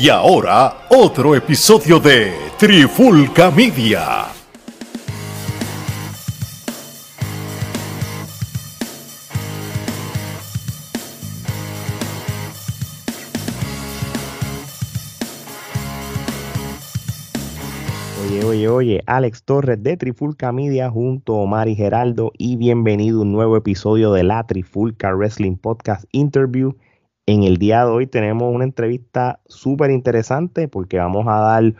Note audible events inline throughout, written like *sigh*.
Y ahora, otro episodio de Trifulca Media. Oye, oye, oye, Alex Torres de Trifulca Media junto a Mari Geraldo y bienvenido a un nuevo episodio de la Trifulca Wrestling Podcast Interview. En el día de hoy tenemos una entrevista súper interesante porque vamos a dar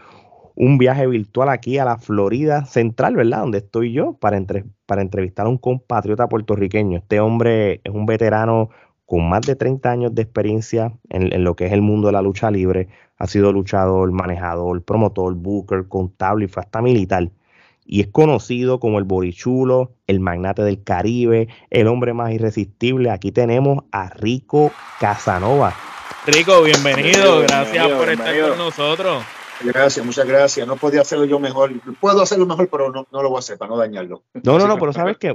un viaje virtual aquí a la Florida Central, ¿verdad? Donde estoy yo para, para entrevistar a un compatriota puertorriqueño. Este hombre es un veterano con más de 30 años de experiencia en, en, lo que es el mundo de la lucha libre. Ha sido luchador, manejador, promotor, booker, contable y fue hasta militar y es conocido como el borichulo, el magnate del Caribe, el hombre más irresistible. Aquí tenemos a Rico Casanova. Rico, bienvenido, gracias por estar con nosotros. Gracias, muchas gracias. No podía hacerlo yo mejor. Puedo hacerlo mejor, pero no, no lo voy a hacer para no dañarlo. No, no, no, pero sabes que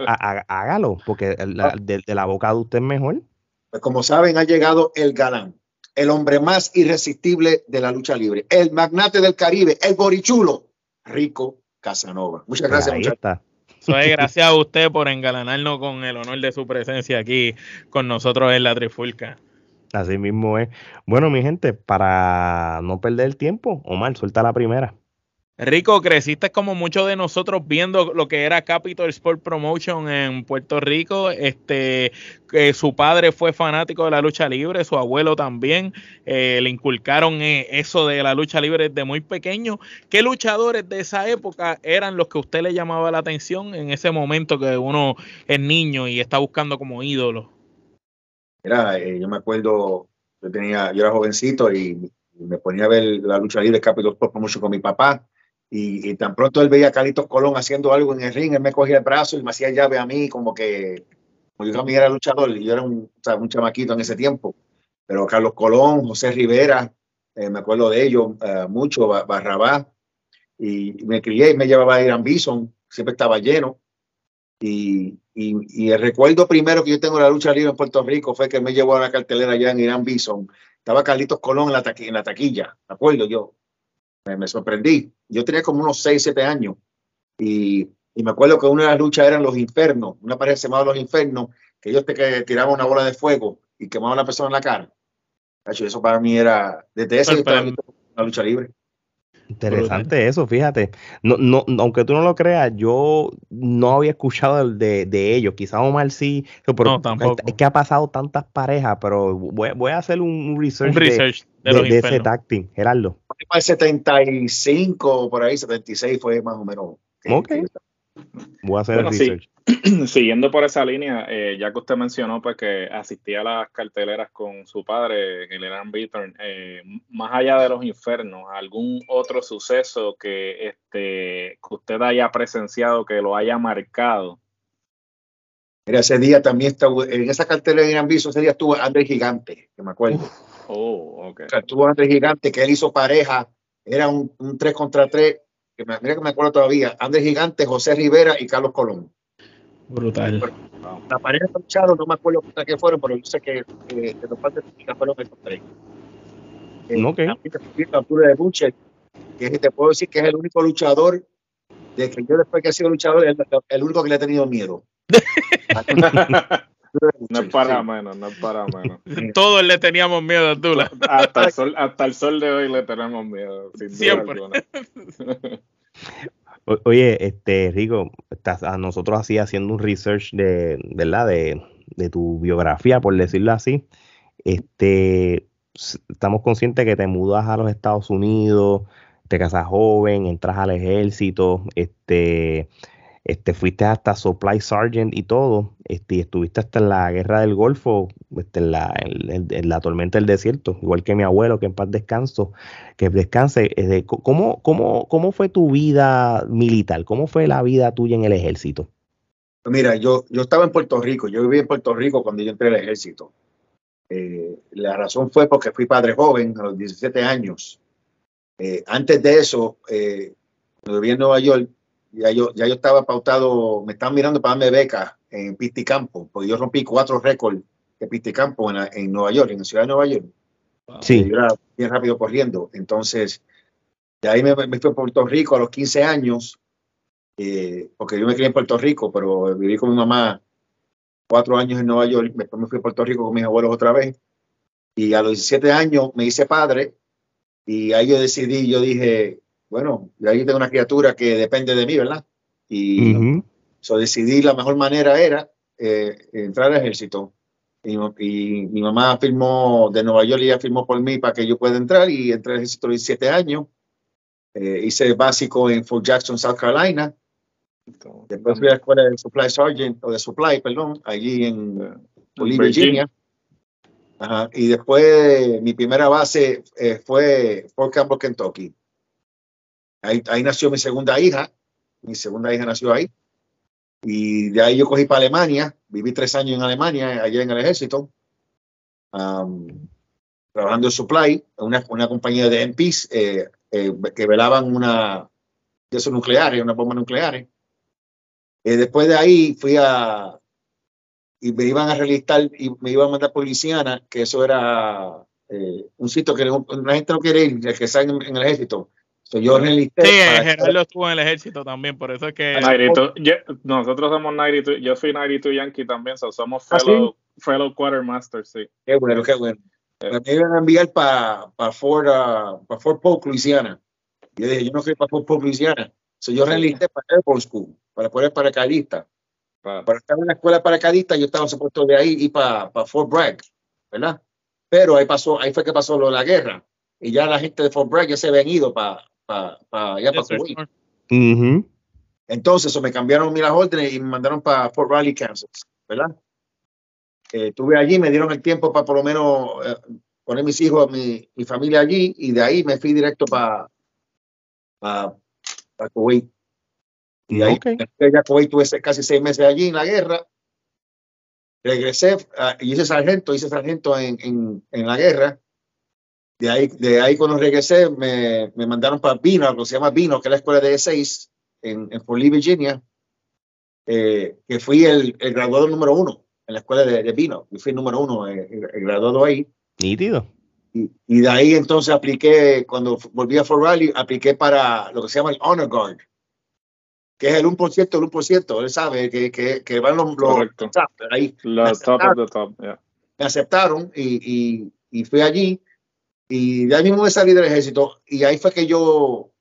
hágalo, porque la, de, de, la boca de usted es mejor. Pues como saben, ha llegado el galán, el hombre más irresistible de la lucha libre, el magnate del Caribe, el borichulo, Rico Casanova. Muchas gracias. Ahí Soy gracias a usted por engalanarnos con el honor de su presencia aquí con nosotros en la Trifulca. Así mismo es. Bueno, mi gente, para no perder el tiempo, Omar, suelta la primera. Rico, creciste como muchos de nosotros viendo lo que era Capital Sport Promotion en Puerto Rico. Este, que su padre fue fanático de la lucha libre, su abuelo también. Eh, le inculcaron eh, eso de la lucha libre desde muy pequeño. ¿Qué luchadores de esa época eran los que a usted le llamaba la atención en ese momento que uno es niño y está buscando como ídolo? Mira, eh, yo me acuerdo, yo tenía, yo era jovencito y me ponía a ver la lucha libre Capital Sport Promotion con mi papá y, y, tan pronto él veía a Carlitos Colón haciendo algo en el ring, él me cogía el brazo y me hacía llave a mí, como que como yo también era luchador y yo era un, o sea, un chamaquito en ese tiempo. Pero Carlos Colón, José Rivera, eh, me acuerdo de ellos uh, mucho, Barrabás, y me crié y me llevaba a Irán Bison, siempre estaba lleno. Y, y, y, el recuerdo primero que yo tengo de la lucha libre en Puerto Rico fue que me llevó a la cartelera allá en Irán Bison. Estaba Carlitos Colón en la, en la taquilla, me acuerdo yo me, me, sorprendí. Yo tenía como unos 6, 7 años y, y, me acuerdo que una de las luchas eran los infernos, una pareja se llamaba los infernos, que ellos te que tiraban una bola de fuego y quemaban a la persona en la cara. Eso para mí era, desde ese una lucha libre. Interesante eso, fíjate. No, no, aunque tú no lo creas, yo no había escuchado de, de ellos. Quizás Omar sí, pero no, es que ha pasado tantas parejas, pero voy, voy a hacer un research, un research de, de, de, de ese tacting, Gerardo. El 75, por ahí, 76 fue más o menos. Ok. Voy a hacer bueno, el research. Sí, *clears throat* siguiendo por esa línea, eh, ya que usted mencionó pues que asistía a las carteleras con su padre, el Eran Beaton, eh, más allá de los infernos, ¿algún otro suceso que, este, que usted haya presenciado, que lo haya marcado? Mira, ese día también estaba, en esa cartelera de Eran Beaton, ese día estuvo André Gigante, que me acuerdo. Uf. Oh, ok. O sea, estuvo André Gigante, que él hizo pareja, era un, un 3 contra 3, que me, mira que me acuerdo todavía, André Gigante, José Rivera y Carlos Colón. Brutal. La pareja de luchado, no me acuerdo qué fueron, pero yo sé que, que, que los partes fueron esos tres. Eh, okay. La altura de Butcher, que te puedo decir que es el único luchador, de que yo después que he sido luchador, el, el único que le he tenido miedo. *laughs* *laughs* no es para menos, no es para menos. *laughs* Todos le teníamos miedo a Abdullah. Hasta el sol, hasta el sol de hoy le tenemos miedo. Sin Siempre. *laughs* Oye, este, Rico, estás a nosotros así haciendo un research de, ¿verdad? De, de, tu biografía, por decirlo así. Este, estamos conscientes que te mudas a los Estados Unidos, te casas joven, entras al ejército, este, este, fuiste hasta Supply Sergeant y todo, este, y estuviste hasta en la guerra del Golfo, este, en, la, la tormenta del desierto, igual que mi abuelo, que en paz descanso, que descanse. Eh, ¿cómo, cómo, ¿Cómo fue tu vida militar? ¿Cómo fue la vida tuya en el ejército? Mira, yo, yo estaba en Puerto Rico, yo viví en Puerto Rico cuando yo entré al ejército. Eh, la razón fue porque fui padre joven a los 17 años. Eh, antes de eso, eh, cuando viví en Nueva York, ya yo, ya yo estaba pautado, me estaban mirando para darme beca en Pisticampo, porque yo rompí cuatro récords de Pisticampo en, en Nueva York, en la ciudad de Nueva York. Sí. Yo era bien rápido corriendo. Entonces, de ahí me, me fui a Puerto Rico a los 15 años, eh, porque yo me crié en Puerto Rico, pero viví con mi mamá cuatro años en Nueva York. Después me fui a Puerto Rico con mis abuelos otra vez. Y a los 17 años me hice padre. Y ahí yo decidí, yo dije, bueno, yo ahí tengo una criatura que depende de mí, ¿verdad? Y Ujú. so, decidí la mejor manera era eh, entrar al ejército. Y, y mi mamá firmó de Nueva York y ella firmó por mí para que yo pueda entrar y entré al ejército a los 17 años. Eh, hice básico en Fort Jackson, South Carolina. Después fui a la escuela de Supply Sergeant, o de Supply, perdón, allí en Virginia. Virginia. Ajá. Y después mi primera base eh, fue Fort Campbell, Kentucky. Ahí, nació mi segunda hija. Mi segunda hija nació ahí. Y de ahí yo cogí para Alemania. Viví tres años en Alemania, allá en el ejército. trabajando en Supply, una, una compañía de MPs eh, eh, que velaban una de esos nucleares, una bomba nucleares. Eh, después de ahí fui a y me iban a relistar y me iban a mandar por Luisiana, que eso era eh, un sitio que la gente no quiere ir, el que está en el ejército. So, yo relisté. Sí, para- Gerardo estuvo en el ejército también, por eso es que 92 yo- nosotros somos 92, yo fui 92 Yankee también, so somos ¿Ah, fellow, fellow quartermasters, sí. Qué bueno, qué bueno. Eh. Me iban a enviar para Fort, ah, pa Fort Polk, Luisiana. Yo dije, yo no fui para Fort Polk, Luisiana. So, yo relisté para Air Force School, para poder paracaidista. Pa- Para estar en la escuela paracaidista, yo estaba supuesto de ahí y para Fort Bragg, ¿verdad? Pero ahí pasó, ahí fue que pasó lo de la guerra. Y ya la gente de Fort Bragg ya se habían ido para pa, pa, allá para Kuwait. sir. Ujú. Entonces, eso me cambiaron las órdenes y me mandaron para Fort Riley, Kansas, ¿verdad? Eh, estuve allí, me dieron el tiempo para por lo menos eh, poner mis hijos, mi, mi familia allí, y de ahí me fui directo para para Kuwait. Y de ahí Ok. me fui allá a Kuwait, tuve se- casi seis meses allí en la guerra. Regresé ah, y hice sargento, hice sargento en, en, en la guerra. De ahí, de ahí cuando regresé, me, me mandaron para Vino, lo que se llama Vino, que es la escuela de E6 en, en Fort Lee, Virginia, eh, que fui el, el graduado número uno en la escuela de, de Vino. Yo fui el número uno, eh, el, el graduado ahí. Nítido. Y, y de ahí entonces apliqué, cuando volví a Fort Riley, apliqué para lo que se llama el Honor Guard, que es el 1%, el 1%, él sabe que, que, que van los, los Correcto. ahí top of the top, yeah. me aceptaron y, y, y fui allí y de ahí mismo me salí del ejército y ahí fue que yo,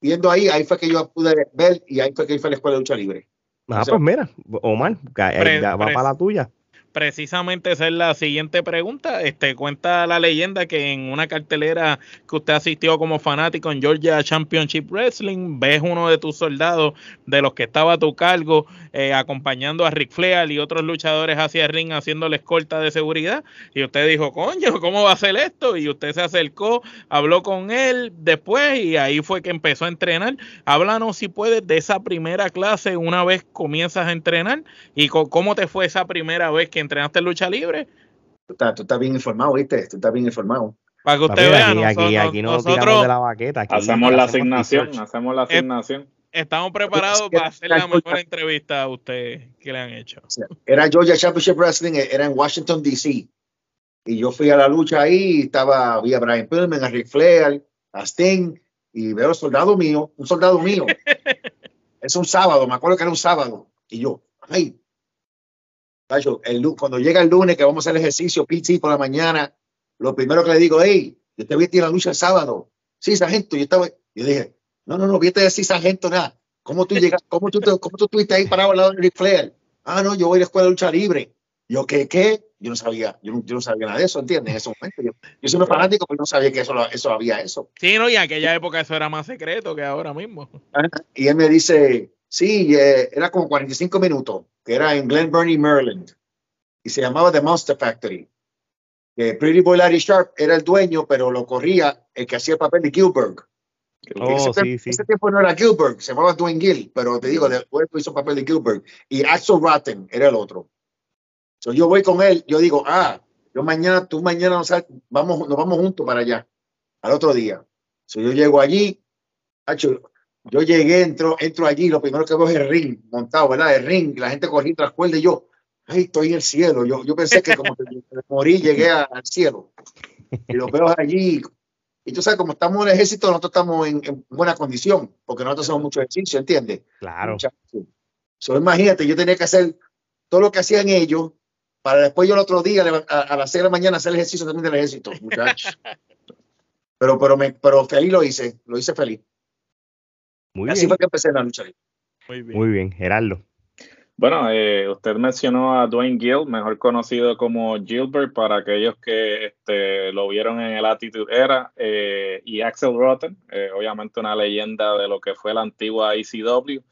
viendo ahí, ahí fue que yo pude ver y ahí fue que fue a la escuela de lucha libre. Ah, O sea- pues mira, Omar, Pre- va pre- para la tuya. Precisamente esa es la siguiente pregunta. Este cuenta la leyenda que en una cartelera que usted asistió como fanático en Georgia Championship Wrestling, ves uno de tus soldados de los que estaba a tu cargo eh, acompañando a Ric Flair y otros luchadores hacia el ring haciéndole escolta de seguridad y usted dijo, coño, ¿cómo va a hacer esto? Y usted se acercó, habló con él después y ahí fue que empezó a entrenar. Háblanos si puedes de esa primera clase una vez comienzas a entrenar y cómo te fue esa primera vez que entrenaste en lucha libre. Tú estás, tú estás bien informado, ¿viste? Tú estás bien informado. Para que Papi, usted vea, aquí, nosotros, aquí, aquí no nosotros tiramos de la baqueta. aquí Hacemos la asignación, hacemos la asignación. estamos preparados para hacer la mejor entrevista a usted que le han hecho. Era Georgia Championship Wrestling, era en Washington, D.C. Y yo fui a la lucha ahí, estaba, vi a Brian Pillman, a Ric Flair, a Sting, y veo soldado mío, un soldado mío. *laughs* es un sábado, me acuerdo que era un sábado. Y yo, ay, Tacho, el, cuando llega el lunes que vamos a hacer ejercicio, PT por la mañana, lo primero que le digo, hey, yo te vi en la lucha el sábado. Sí, sargento, yo estaba, yo dije, no, no, no, viste decir sargento nada. ¿Cómo tú llegas, cómo tú, cómo tú estuviste ahí parado al lado de Ric Flair? Ah, no, yo voy a la escuela de lucha libre. Yo, ¿qué, qué? Yo no sabía, yo no, yo no sabía nada de eso, ¿entiendes? En ese momento. Yo, yo soy un fanático, pero no sabía que eso, eso había eso. Sí, no, y en aquella época eso era más secreto que ahora mismo. Y él me dice, sí, eh, era como 45 minutos, que era en Glen Burnie, Maryland. Y se llamaba The Monster Factory. Que Pretty Boy Larry Sharp era el dueño, pero lo corría el que hacía el papel de Gilbert. Oh, ese, sí, sí. ese tiempo no era Gilbert, se llamaba Dwayne Gill, pero te digo, después hizo el papel de Gilbert. Y Axel Rotten era el otro. So, yo voy con él, yo digo, ah, yo mañana, tú mañana nos, vamos, nos vamos juntos para allá, al otro día. So, yo llego allí, hacho, yo llegué, entro, entro allí, lo primero que veo es el ring montado, ¿verdad? El ring, la gente corriendo las cuerdas y yo, ay, estoy en el cielo. Yo, yo pensé que como que morí, llegué a- al cielo. y los veo allí. Y tú sabes, como estamos en el ejército, nosotros estamos en, buena condición, porque nosotros hacemos mucho ejercicio, ¿entiendes? Claro. So, imagínate, yo tenía que hacer todo lo que hacían ellos para después yo el otro día a, las 6 de la mañana hacer el ejercicio también del ejército, muchachos. *laughs* pero, pero, me, pero feliz lo hice, lo hice feliz. Muy Así fue que empecé la lucha. Muy bien. Muy bien, Gerardo. Bueno, eh, usted mencionó a Dwayne Gill, mejor conocido como Gilbert para aquellos que este, lo vieron en el Attitude Era, eh, y Axel Rotten, eh, obviamente una leyenda de lo que fue la antigua ECW.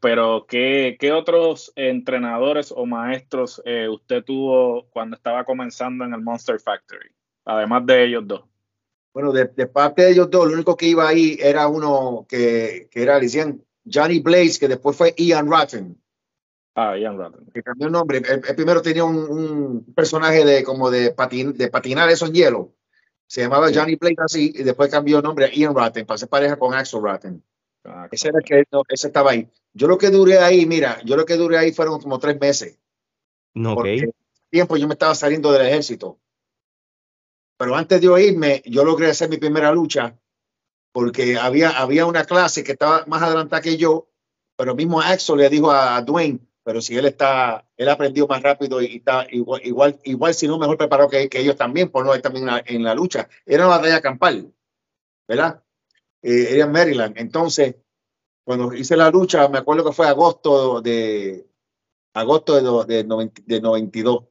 pero ¿qué, ¿qué, otros entrenadores o maestros usted tuvo cuando estaba comenzando en el Monster Factory, además de ellos dos? Bueno, de, parte de ellos dos, lo único que iba ahí era uno que, que era, decían Johnny Blaze, que después fue Ian Rotten. Ah, Ian Rotten. Que cambió el nombre. El, primero tenía un, personaje de como de, de patinar eso en hielo. Se llamaba Johnny Blake así y después cambió el nombre a Ian Rotten para hacer pareja con Axel Rotten. Ah, ese era que ese estaba ahí. Yo lo que duré ahí, mira, yo lo que duré ahí fueron como tres meses. No, okay. tiempo yo me estaba saliendo del ejército. Pero antes de irme, yo logré hacer mi primera lucha porque había, había una clase que estaba más adelantada que yo, pero mismo Axel le dijo a Dwayne, pero si él está, él aprendió más rápido y está igual, igual, igual si no mejor preparado que, que ellos también, por no estar también en la, lucha. Era una batalla campal, ¿verdad? Eh, era en Maryland. Entonces, cuando hice la lucha, me acuerdo que fue agosto de agosto de, de, de 92.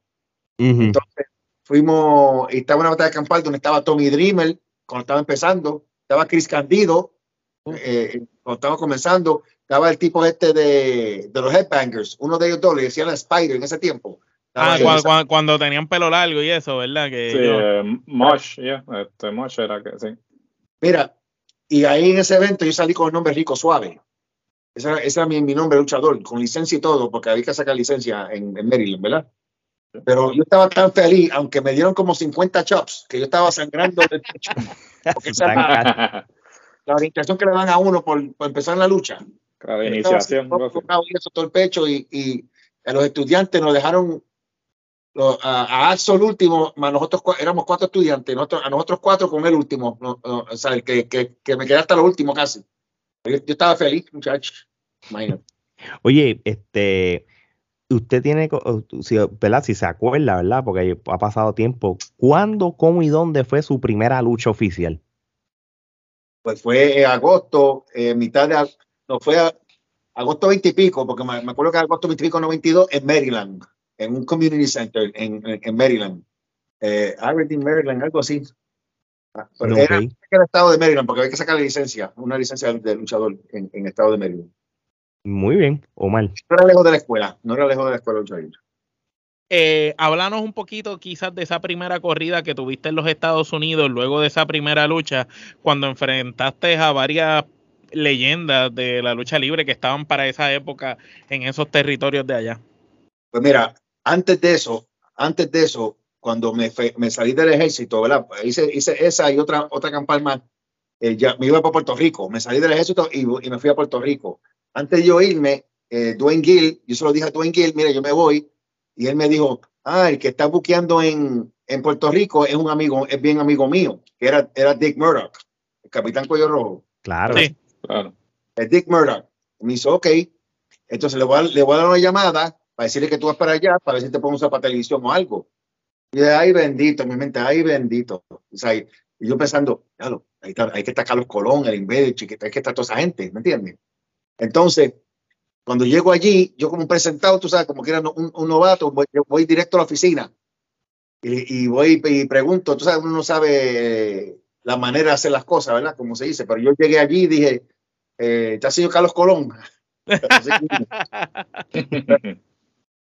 Entonces, fuimos, y estaba una batalla campal donde estaba Tommy Dreamer, cuando estaba empezando, estaba Chris Candido, eh, cuando estaba comenzando, estaba el tipo este de, de los Headbangers, uno de ellos dos, le decían a Spider en ese tiempo. Ah, cuando, tenían pelo largo y eso, ¿verdad? Que sí, eh, Mosh, yeah, este Mosh era que sí. Mira, y ahí en ese evento yo salí con el nombre Rico Suave. Ese era, ese era mi, mi, nombre luchador, con licencia y todo, porque había que sacar licencia en, en Maryland, ¿verdad? Pero yo estaba tan feliz, aunque me dieron como 50 chops, que yo estaba sangrando del pecho. Porque esa, la orientación que le dan a uno por, por empezar la lucha. La iniciación. Eso todo el pecho y, y, a los estudiantes nos dejaron a, a último, nosotros éramos cuatro estudiantes, nosotros, a nosotros cuatro con el último, o sea, el que, que, que, me quedé hasta lo último casi. Yo, estaba feliz, muchachos. Imagínate. Oye, este, usted tiene, si, ¿verdad? Si se acuerda, ¿verdad? Porque ha pasado tiempo. ¿Cuándo, cómo y dónde fue su primera lucha oficial? pues fue en agosto, eh, mitad de, no fue agosto 20 y pico, porque me, acuerdo que agosto 20 y pico, 92, en Maryland, en un community center en, en, Maryland. Eh, Maryland, algo así. Ah, pero era, el estado de Maryland, porque había que sacar la licencia, una licencia de luchador en, el estado de Maryland. Muy bien, Omar. No era lejos de la escuela, no era lejos de la escuela de eh, háblanos un poquito quizás de esa primera corrida que tuviste en los Estados Unidos, luego de esa primera lucha, cuando enfrentaste a varias leyendas de la lucha libre que estaban para esa época en esos territorios de allá. Pues mira, antes de eso, antes de eso, cuando me, me salí del ejército, ¿verdad? Hice, hice esa y otra, otra campaña más. Eh, ya, me iba para Puerto Rico, me salí del ejército y, y me fui a Puerto Rico. Antes de yo irme, eh, Dwayne Gill, yo se lo dije a Dwayne Gill, mire, yo me voy, y él me dijo, ah, el que está buqueando en, en Puerto Rico es un amigo, es bien amigo mío, que era, era Dick Murdoch, el capitán Cuello Rojo. Claro. Sí, claro. Es Dick Murdoch. Me dice, ok. Entonces le voy, a, le voy a dar una llamada para decirle que tú vas para allá, para ver si te podemos usar para televisión o algo. Y de ay bendito, en mi mente, ay bendito. O sea, y yo pensando, claro, hay, que estar Carlos Colón, el Invader, hay que estar toda esa gente, ¿me entiendes? Entonces, cuando llego allí, yo como presentado, tú sabes, como que era un, novato, voy, directo a la oficina y, voy y pregunto, tú sabes, uno no sabe la manera de hacer las cosas, ¿verdad? Como se dice, pero yo llegué allí y dije, eh, ¿está señor Carlos Colón? *laughs* *laughs*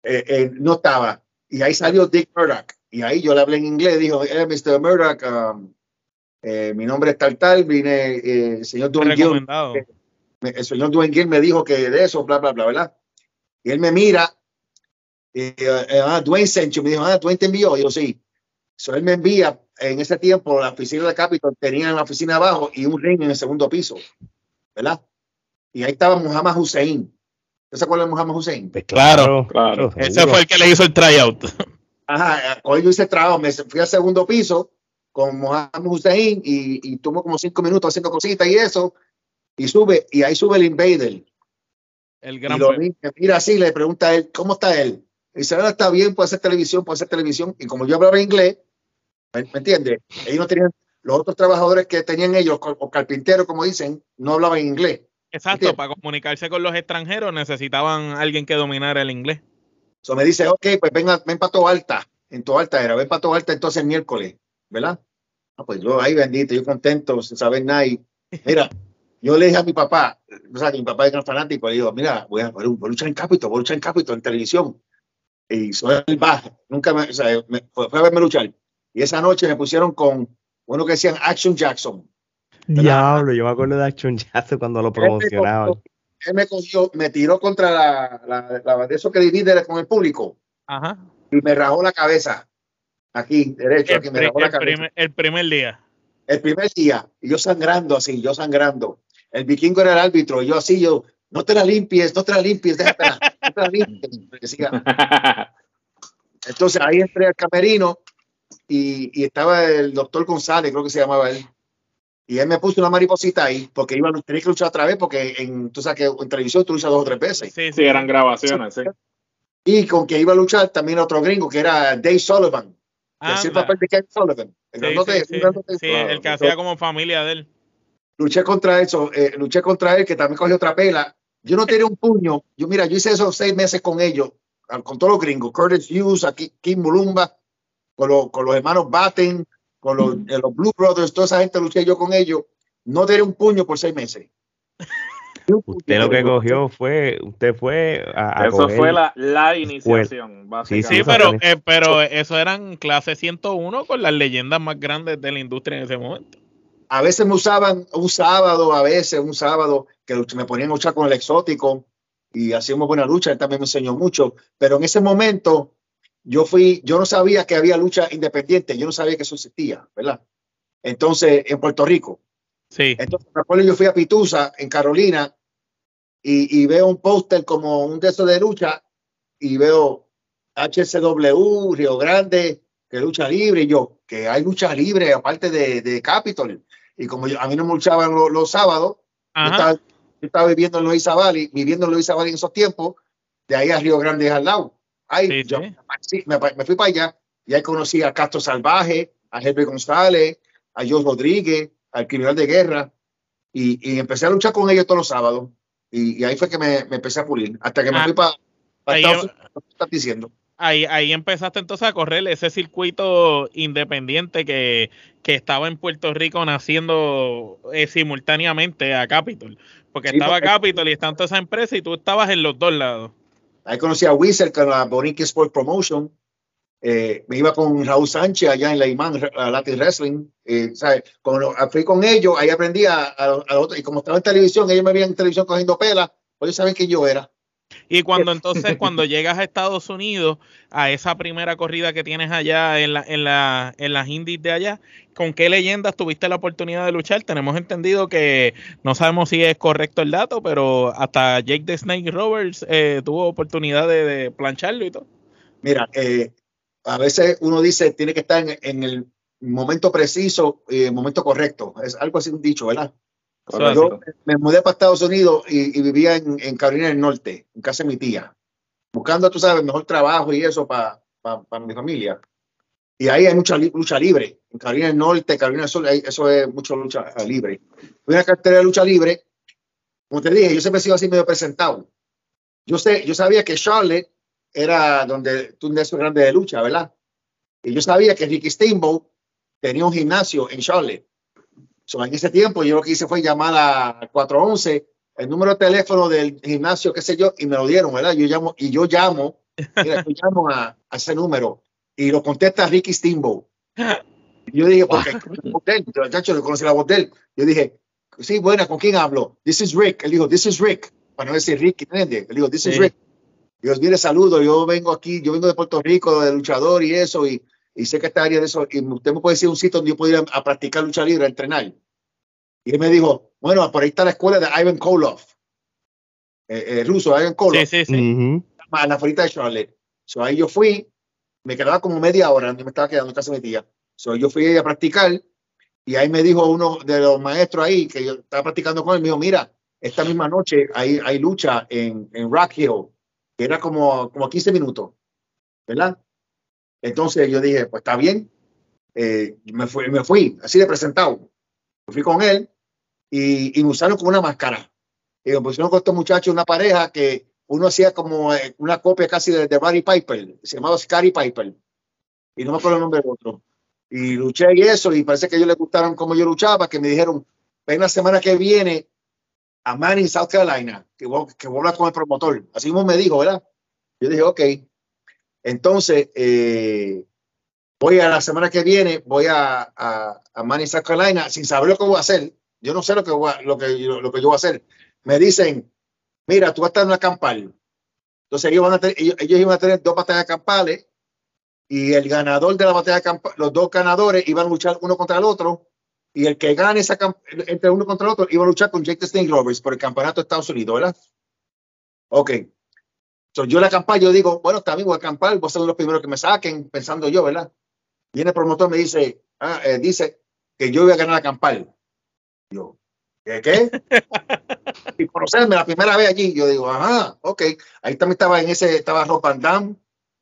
Eh, eh, no estaba. Y ahí salió Dick Murdoch. Y ahí yo le hablé en inglés, dijo, eh, Mr. Murdoch, um, mi nombre es tal tal, vine, señor Don el señor Dwayne me dijo que de eso, bla, bla, bla, ¿verdad? Y él me mira, y, uh, ah, Dwayne Sencho me dijo, ah, Dwayne te envió. Y yo, sí. So, él me envía, en ese tiempo, la oficina de Capitol tenía la oficina abajo y un ring en el segundo piso, ¿verdad? Y ahí estaba Muhammad Hussein. ¿Usted se acuerda de Muhammad Hussein? Pues claro, claro. Ese fue el que le hizo el tryout. Ajá, hoy yo hice trabajo, me fui al segundo piso con Mohamed Hussein y, y tuvo como cinco minutos haciendo cositas y eso, y sube, y ahí sube el Invader. El Y gran lo Pep. vi- me mira así, le pregunta a él, ¿cómo está él? Y dice, ahora está bien, puede hacer televisión, puede hacer televisión. Y como yo hablaba inglés, ¿me, me entiendes? Ellos no tenían, los otros trabajadores que tenían ellos, o carpinteros, como dicen, no hablaban inglés. Exacto, ¿Entiendes? para comunicarse con los extranjeros necesitaban alguien que dominara el inglés. So me dice, ok, pues venga, ven para Alta. En Alta era, ven para Alta entonces el miércoles, ¿verdad? Ah, pues yo ahí bendito, yo contento, sin saber nada. Y, mira, yo le dije a mi papá, o sea, que mi papá es gran fanático, le digo, mira, voy a, voy a luchar en Capitol, voy a luchar en Capitol, en televisión. Y soy el baja, nunca me, o sea, me- fue, fue a verme luchar. Y esa noche me pusieron con uno que decían Action Jackson. Diablo, yo me acuerdo de Action Jackson cuando lo promocionaban. Él me cogió, me tiró contra la, la, la- de eso que divide con el público Ajá. y me rajó la cabeza. Aquí, derecho, El, aquí me rajó la cabeza. primer, el primer día. El primer día, y yo sangrando así, yo sangrando. El vikingo era el árbitro, y yo así, yo, no te la limpies, no te la limpies, déjatela, no te la limpies. *laughs* Entonces ahí entré al camerino y, y estaba el doctor González, creo que se llamaba él. Y él me puso una mariposita ahí, porque iba a tener que luchar otra vez, porque en, tú sabes que en televisión tú luchas dos o tres veces. Sí, Sí, eran grabaciones, sí. Y con que iba a luchar también otro gringo, que era Dave Sullivan, hacía el papel de Ken Sullivan. El Sí, grandote- sí, sí. un grandote- Sí, el que hacía como familia de él. Luché contra eso, eh, luché contra él, que también cogió otra pela. Yo no tenía un puño. Yo, mira, yo hice esos seis meses con ellos, al- con todos los gringos, Curtis Hughes, aquí, Kim Mulumba, con, los- con los hermanos Batten, con los, eh, los Blue Brothers, toda esa gente luché yo con ellos. No tenía un puño por seis meses. Usted lo que cogió fue, usted fue a, a Eso coger- fue la, la iniciación, Sí, básicamente. Sí, pero, eh, pero eso eran clase 101 con las leyendas más grandes de la industria en ese momento. A veces me usaban un sábado, a veces un sábado, que me ponían a luchar con el exótico y hacíamos buena lucha. Él también me enseñó mucho. Pero en ese momento, yo fui, yo no sabía que había lucha independiente, yo no sabía que eso existía, ¿verdad? Entonces, en Puerto Rico. Sí. Entonces, yo fui a Pitusa, en Carolina, y, y veo un póster como un de esos de lucha, y veo HSW, Río Grande, que lucha libre, y yo, que hay lucha libre aparte de, de Capitol. Y como yo- a mí no me luchaban los, los sábados, yo estaba, yo estaba viviendo en Luis Valley, viviendo en Luis Valley en esos tiempos, de ahí a Río Grande al lado. Ahí, Sí, yo sí. sí, me, me fui para allá y ahí conocí a Castro Salvaje, a Herbert González, a Jos Rodríguez, al criminal de guerra y, y empecé a luchar con ellos todos los sábados y, y ahí fue que me, me empecé a pulir hasta que me Ah, fui para ahí Estados Unidos, ¿qué estás diciendo? Ahí, ahí empezaste entonces a correr ese circuito independiente que, que estaba en Puerto Rico naciendo eh, simultáneamente a Capitol. Porque Sí, estaba porque- Capitol y estaba toda esa empresa y tú estabas en los dos lados. Ahí conocí a Wizard con la Bonique Sport Promotion. Eh, me iba con Raúl Sánchez allá en la Imán, a Latin Wrestling. Eh, ¿sabes? Cuando fui con ellos, ahí aprendí a, a, a otro- Y como estaba en televisión, ellos me veían en televisión cogiendo pela, pues ellos saben que yo era. Y cuando *laughs* entonces, cuando llegas a Estados Unidos, a esa primera corrida que tienes allá en, la, en, la, en las indies de allá, ¿con qué leyendas tuviste la oportunidad de luchar? Tenemos entendido que no sabemos si es correcto el dato, pero hasta Jake the Snake Roberts eh, tuvo oportunidad de, de plancharlo y todo. Mira, eh, a veces uno dice tiene que estar en, en el momento preciso y el momento correcto. Es algo así un dicho, ¿verdad? Yo me mudé para Estados Unidos y, y vivía en, en Carolina del Norte, en casa de mi tía, buscando, tú sabes, mejor trabajo y eso para mi familia. Y ahí hay mucha lucha libre. En Carolina del Norte, Carolina del Sur, eso es mucha lucha libre. Fui a una cartera de lucha libre. Como te dije, yo siempre he sido así medio presentado. Yo, sé, yo sabía que Charlotte era donde tú un de esos grandes de lucha, ¿verdad? Y yo sabía que Ricky Steamboat tenía un gimnasio en Charlotte. So, en ese tiempo yo lo que hice fue llamar a 411, el número de teléfono del gimnasio, qué sé yo, y me lo dieron, ¿verdad? Yo llamo, y yo llamo, mira, yo llamo a, a ese número y lo contesta Ricky Steamboat. Yo dije, porque yo, chacho, le conocí la voz de él. Yo dije, sí, buena, ¿con quién hablo? This is Rick. Él dijo, this is Rick. Para no decir Rick, ¿entiendes? Él dijo, this is Sí. Rick. Dios, mire, saludo, yo vengo aquí, yo vengo de Puerto Rico, de luchador y eso, y, y sé que esta área de eso, y usted me puede decir un sitio donde yo pudiera ir a, a practicar lucha libre, a entrenar. Y él me dijo, bueno, por ahí está la escuela de Ivan Koloff, eh, eh, ruso, Ivan Koloff, Sí, sí, sí. Ujú. a la afuera de Charlotte. So, ahí yo fui, me quedaba como media hora, donde me estaba quedando mi tía. So, yo fui a practicar y ahí me dijo uno de los maestros ahí que yo estaba practicando con él, me dijo, mira, esta misma noche hay, hay lucha en, en Rock Hill, que era como, como 15 minutos, ¿verdad? Entonces yo dije, pues está bien, eh, me, fui, me fui, así de presentado. Fui con él y, y me usaron como una máscara. Y me pusieron con estos muchachos una pareja que uno hacía como eh, una copia casi de, de Barry Piper, se llamaba Scary Piper. Y no me acuerdo el nombre del otro. Y luché y eso, y parece que a ellos les gustaron cómo yo luchaba, que me dijeron, ven la semana que viene a Manning, South Carolina, que voy, que voy a hablar con el promotor. Así mismo me dijo, ¿verdad? Yo dije, ok. Entonces, eh, voy a la semana que viene, voy a, a, a South Carolina, sin saber lo que voy a hacer. Yo no sé lo que, voy a, lo que, lo que yo voy a hacer. Me dicen, mira, tú vas a estar en una campal. Entonces ellos, van a tener, ellos, ellos, iban a tener dos batallas campales y el ganador de la batalla campal, los dos ganadores iban a luchar uno contra el otro y el que gane esa entre uno contra el otro iba a luchar con Jake the Roberts por el campeonato de Estados Unidos, ¿verdad? Ok. So, yo la campal, yo digo, bueno, también voy a acampar, voy a ser los primeros que me saquen, pensando yo, ¿verdad? Viene el promotor me dice, ah, eh, dice que yo voy a ganar la campal. Yo, ¿qué? qué? *laughs* y conocerme la primera vez allí, yo digo, ajá, ok. Ahí también estaba en ese, estaba Rob Van Damme,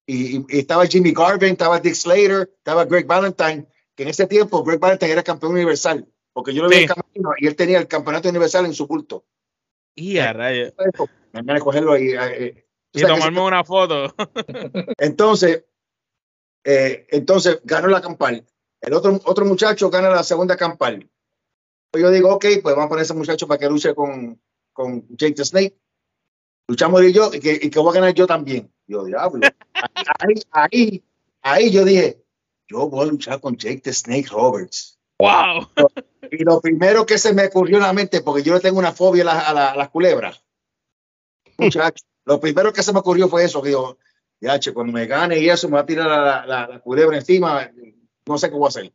y, y, estaba Jimmy Garvin, estaba Dick Slater, estaba Greg Valentine, que en ese tiempo Greg Valentine era campeón universal, porque yo lo vi sí. en camino y él tenía el campeonato universal en su culto. Y a rayos. Me van a cogerlo ahí. Y tomarme una foto. *laughs* entonces, eh, entonces ganó la campal. El otro, otro muchacho gana la segunda campal. Yo digo, ok, pues vamos a poner a ese muchacho para que luche con, con Jake the Snake. Luchamos y yo, y que, y que voy a ganar yo también. Yo, diablo. Ahí, ahí, ahí yo dije, yo voy a luchar con Jake the Snake Roberts. ¡Wow! Y lo primero que se me ocurrió en la mente, porque yo le tengo una fobia a, la, a, la, a las culebras. *laughs* Muchachos, lo primero que se me ocurrió fue eso, que digo, ya, che, cuando me gane y eso, me va a tirar la, la, la, culebra encima, no sé qué voy a hacer.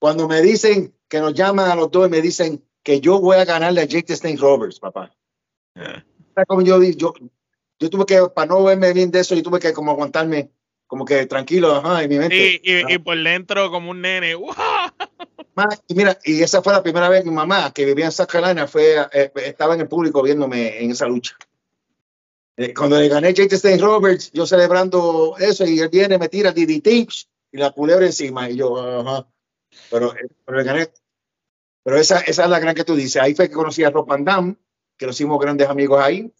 Cuando me dicen que nos llaman a los dos y me dicen que yo voy a ganarle a Jake the Snake Roberts, papá. Yeah. Como yo, yo, yo tuve que, para no verme bien de eso, yo tuve que como aguantarme, como que tranquilo, ajá, en mi mente. Y, y, y por dentro como un nene. Y mira, y esa fue la primera vez que mi mamá, que vivía en South Carolina, fue, eh, estaba en el público viéndome en esa lucha. Eh, cuando le gané Jake Stain Roberts, yo celebrando eso, y él viene, me tira DDT y la culebra encima, y yo, ajá. Pero, eh, pero le gané. Pero esa, esa es la gran que tú dices. Ahí fue que conocí a Rob Van Damme, que nos hicimos grandes amigos ahí.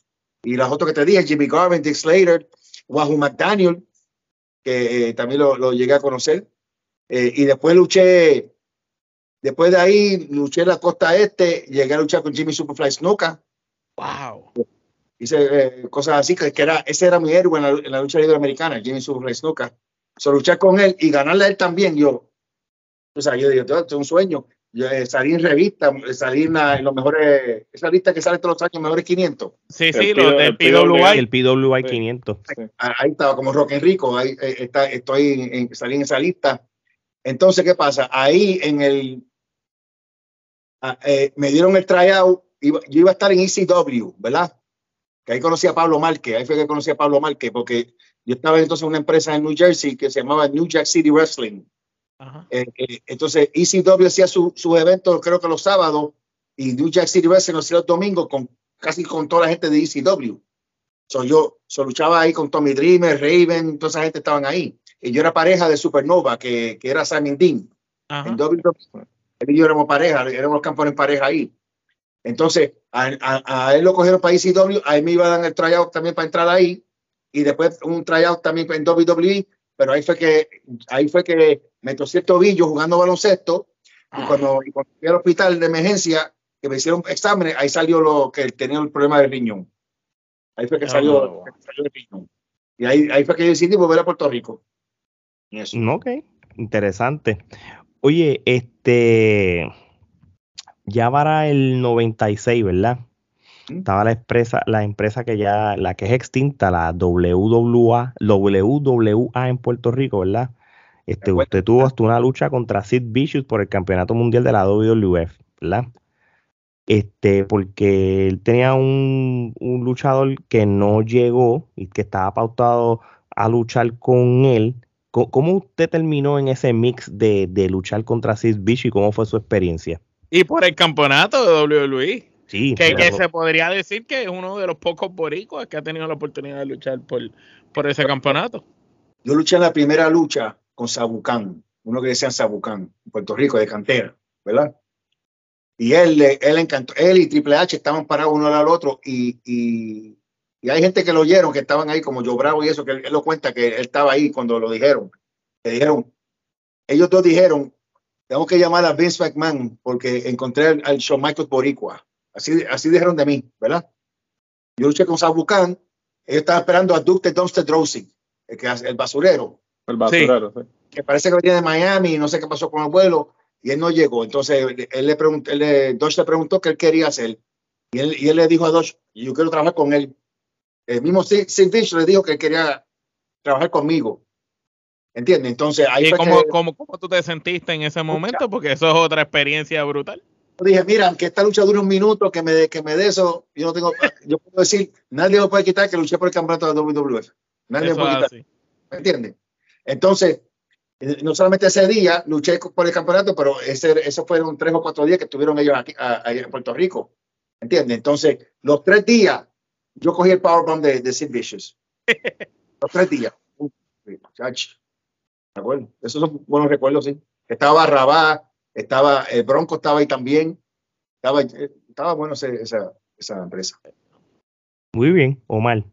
Y las otras que te dije, Jimmy Garvin, Dick Slater, Wahoo McDaniel, que eh, también lo, lo, llegué a conocer. Eh, y después luché, después de ahí luché en la costa este, llegué a luchar con Jimmy Superfly Snuka. Wow. Hice eh, cosas así, que, que, era, ese era mi héroe en la, en la lucha libre americana, Jimmy Superfly Snuka. So, luché con él y ganarle a él también, yo. O sea, yo digo, esto es un sueño. Yo, eh, salí en revista, salí en, la, en, los mejores, esa lista que sale todos los años, mejores 500. Sí, sí, los del PWI. El PWI 500. Sí. Ahí, ahí, estaba como Rock Enrico, ahí eh, está, estoy en, salí en esa lista. Entonces, ¿qué pasa? Ahí en el, eh, me dieron el tryout, iba, yo iba a estar en ECW, ¿verdad? Que ahí conocí a Pablo Márquez, ahí fue que conocí a Pablo Márquez, porque yo estaba entonces en una empresa en New Jersey que se llamaba New Jack City Wrestling. Eh, eh, entonces, ECW hacía sus su eventos, creo que los sábados, y New Jack City Wrestling hacía los domingos con casi con toda la gente de ECW. So, yo so, luchaba ahí con Tommy Dreamer, Raven, toda esa gente estaban ahí. Y yo era pareja de Supernova, que, que era Simon Dean. Ajá. En WWE, él y yo éramos pareja, éramos campeones pareja ahí. Entonces, a, a, a, él lo cogieron para ECW, a él me iba a dar el tryout también para entrar ahí, y después un tryout también en WWE, pero ahí fue que, ahí fue que me tosé el tobillo jugando baloncesto y cuando, y cuando fui al hospital de emergencia que me hicieron exámenes, ahí salió lo que tenía el problema del riñón. Ahí fue que salió, oh. salió el riñón. Y ahí, ahí fue que yo decidí volver a Puerto Rico. Y eso. Ok, interesante. Oye, este, ya para el 96, ¿verdad? Estaba la empresa, la empresa que ya, la que es extinta, la WWA, WWA en Puerto Rico, ¿verdad? Este, usted tuvo hasta una lucha contra Sid Vicious por el campeonato mundial de la WWF, ¿verdad? Este, porque él tenía un, un, luchador que no llegó y que estaba pautado a luchar con él, ¿Cómo usted terminó en ese mix de, luchar contra Sid Bish y cómo fue su experiencia? Y por el campeonato de WWE. Sí, que, que, se podría decir que es uno de los pocos boricuas que ha tenido la oportunidad de luchar por, por ese campeonato. Yo luché en la primera lucha con Sabucán, uno que decían Sabucán, en Puerto Rico, de cantera, ¿verdad? Y él, él encantó, él y Triple H estaban parados uno al otro y, y, hay gente que lo oyeron, que estaban ahí como yo Bravo y eso, que él, lo cuenta que él estaba ahí cuando lo dijeron. Le dijeron, ellos dos dijeron, tengo que llamar a Vince McMahon porque encontré al, Shawn Michaels Boricua. Así, así dijeron de mí, ¿verdad? Yo luché con Sabucán, ellos estaban esperando a Duke Dumpster Drosy, el, que, el basurero. El basurero, sí. Que parece que venía de Miami, no sé qué pasó con el vuelo y él no llegó. Entonces él le preguntó, él le, Dodge le preguntó qué él quería hacer y él, y él le dijo a Dodge, yo quiero trabajar con él. El mismo Sid le dijo que quería trabajar conmigo. ¿Entiendes? Entonces ahí ¿Y cómo, cómo, cómo, tú te sentiste en ese momento? Porque eso es otra experiencia brutal. Yo dije, mira, aunque esta lucha dure un minuto, que me, que me dé eso, yo no tengo, *laughs* yo puedo decir, nadie lo puede quitar que luché por el campeonato de WWF. Nadie lo puede quitar. ¿Me entiendes? Entonces, eh, no solamente ese día luché por el campeonato, pero ese, esos fueron tres o cuatro días que estuvieron ellos aquí en Puerto Rico. ¿Entiendes? Entonces, los tres días, yo cogí el powerbomb de, de Sid Vicious. *laughs* los tres días. ¿Me acuerdo? Esos son buenos recuerdos, sí. Estaba Rabá, estaba el Bronco, estaba ahí también. Estaba, eh, estaba bueno esa, esa empresa. Muy bien, Omar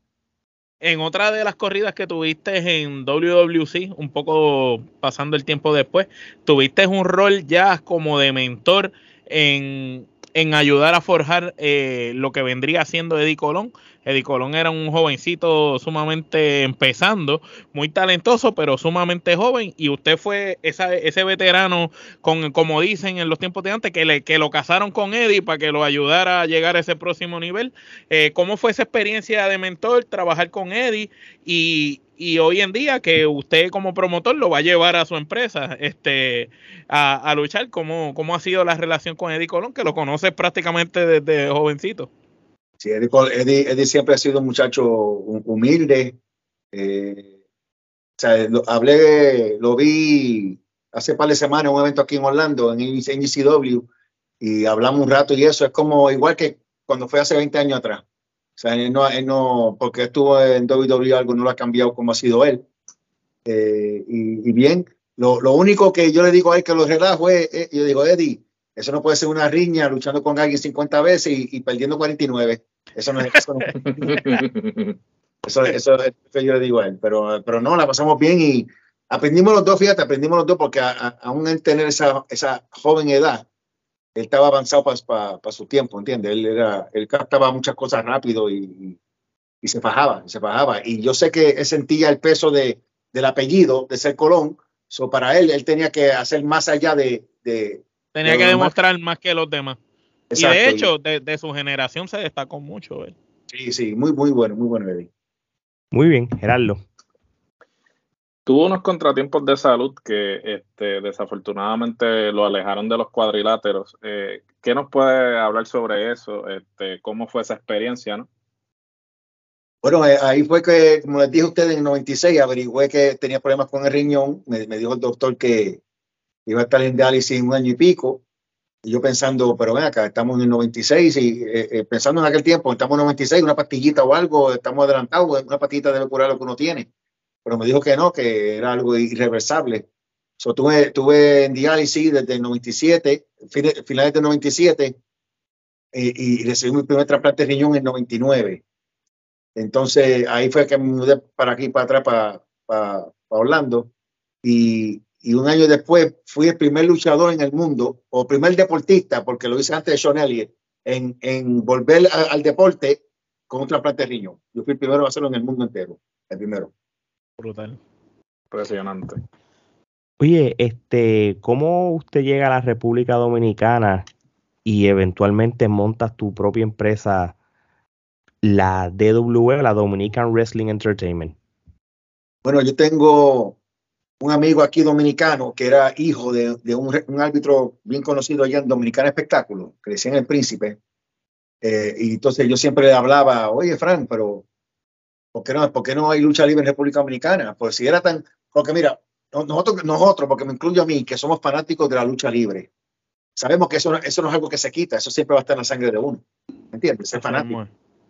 en otra de las corridas que tuviste en WWC, un poco pasando el tiempo después, tuviste un rol ya como de mentor en en ayudar a forjar eh, lo que vendría siendo Eddie Colón. Eddie Colón era un jovencito sumamente empezando, muy talentoso, pero sumamente joven. Y usted fue ese veterano, con, como dicen en los tiempos de antes, que, le, que lo casaron con Eddie para que lo ayudara a llegar a ese próximo nivel. Eh, ¿Cómo fue esa experiencia de mentor, trabajar con Eddie? Y, y hoy en día que usted como promotor lo va a llevar a su empresa este, a, luchar, ¿cómo, ¿cómo, ha sido la relación con Eddie Colón, que lo conoce prácticamente desde jovencito? Sí, Eddie, siempre ha sido un muchacho humilde. Eh, o sea, lo, hablé, lo vi hace par de semanas en un evento aquí en Orlando, en ECW, y hablamos un rato y eso es como igual que cuando fue hace 20 años atrás. O sea, él no, no, porque estuvo en WWE algo no lo ha cambiado como ha sido él. Eh, y, bien, lo, lo, único que yo le digo a él que lo relajo es, yo digo, Eddie, eso no puede ser una riña luchando con alguien 50 veces y, perdiendo 49. Eso no es. Eso, *laughs* eso, eso, es lo que yo le digo a él. Pero, pero no, la pasamos bien y aprendimos los dos, fíjate, aprendimos los dos porque aún en tener esa, esa joven edad, él estaba avanzado para su tiempo, ¿entiendes? Él, era, él captaba muchas cosas rápido y, y, se fajaba, se fajaba. Y yo sé que él sentía el peso de, del apellido, de ser Colón, so para él, él tenía que hacer más allá de... de tenía que demostrar más que los demás. y de hecho, de, de, su generación se destacó mucho él. Sí, sí, muy, muy bueno, muy bueno, Eddie. Muy bien, Gerardo tuvo unos contratiempos de salud que este, desafortunadamente lo alejaron de los cuadriláteros. Eh, ¿Qué nos puede hablar sobre eso? Este, ¿Cómo fue esa experiencia? ¿no? Bueno, eh, ahí fue que, como les dije a ustedes, en el 96 averigüé que tenía problemas con el riñón. Me, dijo el doctor que iba a estar en diálisis un año y pico. Y yo pensando, pero ven acá, estamos en el 96 y eh, pensando en aquel tiempo, estamos en el 96, una pastillita o algo, estamos adelantados, una pastillita debe curar lo que uno tiene pero me dijo que no, que era algo irreversible. So, tuve, tuve en diálisis desde el 97, finales del 97, y, y recibí mi primer trasplante de riñón en el 99. Entonces ahí fue que me mudé para aquí, para atrás, para, para, Orlando. Y, y, un año después fui el primer luchador en el mundo, o primer deportista, porque lo hice antes de Sean Elliott, en, en volver al deporte con un trasplante de riñón. Yo fui el primero a hacerlo en el mundo entero, el primero. Brutal. Impresionante. Oye, este, ¿cómo usted llega a la República Dominicana y eventualmente montas tu propia empresa, la DW, la Dominican Wrestling Entertainment? Bueno, yo tengo un amigo aquí dominicano que era hijo de, un, árbitro bien conocido allá en Dominicana Espectáculo, que en El Príncipe. Eh, y entonces yo siempre le hablaba, oye, Frank, pero ¿Por qué, no, ¿Por qué no hay lucha libre en República Dominicana? Pues si era tan... Porque mira, nosotros, nosotros, porque me incluyo a mí, que somos fanáticos de la lucha libre, sabemos que eso, eso no es algo que se quita, eso siempre va a estar en la sangre de uno. ¿Me entiendes? Ser fanático.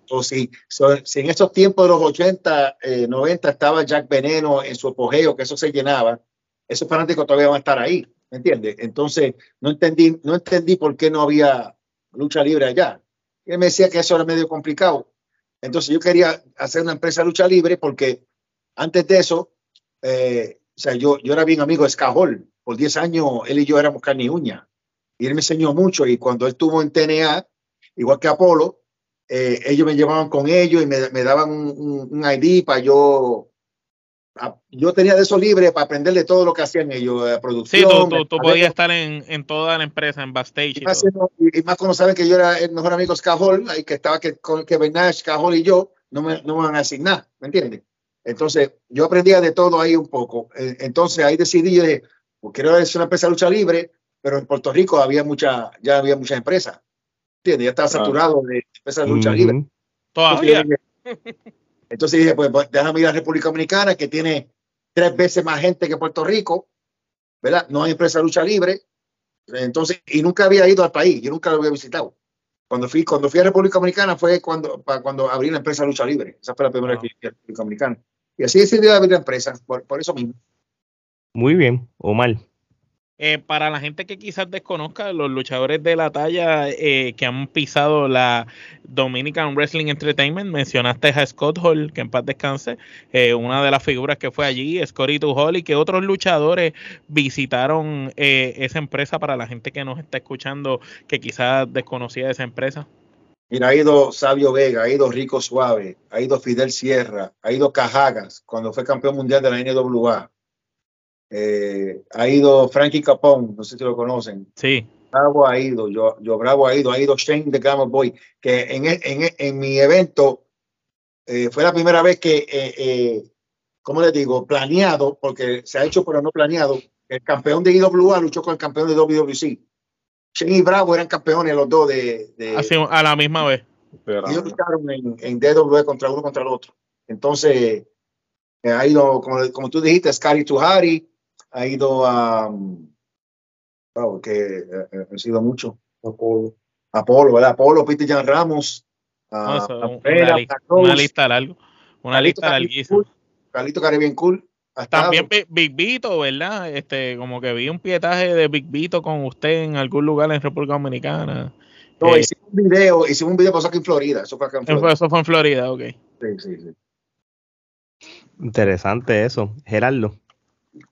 O si, si, en esos tiempos de los 80, 90 eh, estaba Jack Veneno en su apogeo, que eso se llenaba, esos fanáticos todavía van a estar ahí, ¿me entiendes? Entonces, no entendí, no entendí por qué no había lucha libre allá. Él me decía que eso era medio complicado. Entonces, yo quería hacer una empresa lucha libre porque antes de eso, eh, o sea, yo, yo era bien amigo de Scajol. Por 10 años, él y yo éramos carne y uña. Y él me enseñó mucho. Y cuando él estuvo en TNA, igual que Apolo, eh, ellos me llevaban con ellos y me, daban un, un, ID para yo yo tenía de eso libre para aprender de todo lo que hacían ellos, de producción. Sí, tú, podías estar en, en, toda la empresa, en backstage. Y, más, y, más, cuando saben que yo era el mejor amigo de Scajol, y que estaba que, con Kevin Nash, Scajol y yo, no me, no me van a asignar, ¿me entiendes? Entonces, yo aprendía de todo ahí un poco. Eh, entonces, ahí decidí, de, pues, quiero hacer una empresa de lucha libre, pero en Puerto Rico había mucha, ya había muchas empresas. ¿Entiendes? Ya estaba saturado de empresas de lucha libre. Todavía. Entonces *laughs* dije, pues, pues, déjame ir a República Dominicana, que tiene tres veces más gente que Puerto Rico, ¿verdad? No hay empresa de lucha libre. Entonces, y nunca había ido al país, yo nunca lo había visitado. Cuando fui, cuando fui a República Dominicana fue cuando, cuando abrí la empresa de lucha libre. Esa fue la primera vez que fui a República Dominicana. Y así decidí abrir la empresa, por, por eso mismo. Muy bien, Omar. Eh, para la gente que quizás desconozca, los luchadores de la talla eh, que han pisado la Dominican Wrestling Entertainment, mencionaste a Scott Hall, que en paz descanse, eh, una de las figuras que fue allí, Scotty Hall, y que otros luchadores visitaron esa empresa para la gente que nos está escuchando que quizás desconocía esa empresa. Mira, ha ido Sabio Vega, ha ido Rico Suave, ha ido Fidel Sierra, ha ido Cajagas, cuando fue campeón mundial de la NWA eh, ha ido Frankie Capón, no sé si lo conocen. Sí. Bravo ha ido, yo, yo Bravo ha ido, ha ido Shane de Gamma Boy, que en, en, en mi evento eh, fue la primera vez que, eh, eh, ¿cómo les digo? Planeado, porque se ha hecho pero no planeado, el campeón de IWA luchó con el campeón de WWC. Shane y Bravo eran campeones los dos de... de Así, a la misma vez. Ellos lucharon en, en DW contra uno contra el otro. Entonces, ha ido, como, como tú dijiste, Scary Tuhari, ha ido a. Wow, que eh, eh, ha sido mucho. Apolo. Apolo, ¿verdad? Apolo, Peter Jan Ramos. A, una, una, lista larga. Una lista larguísima. Cool, Carlito Caribbean Cool. También Big Vito, ¿verdad? Este, como que vi un pietaje de Big Vito con usted en algún lugar en República Dominicana. No, eh, hicimos un video, hicimos un video pasó aquí en Florida. Eso fue acá en Florida. Eso fue en Florida, ok. Sí, sí, sí. Interesante eso. Gerardo.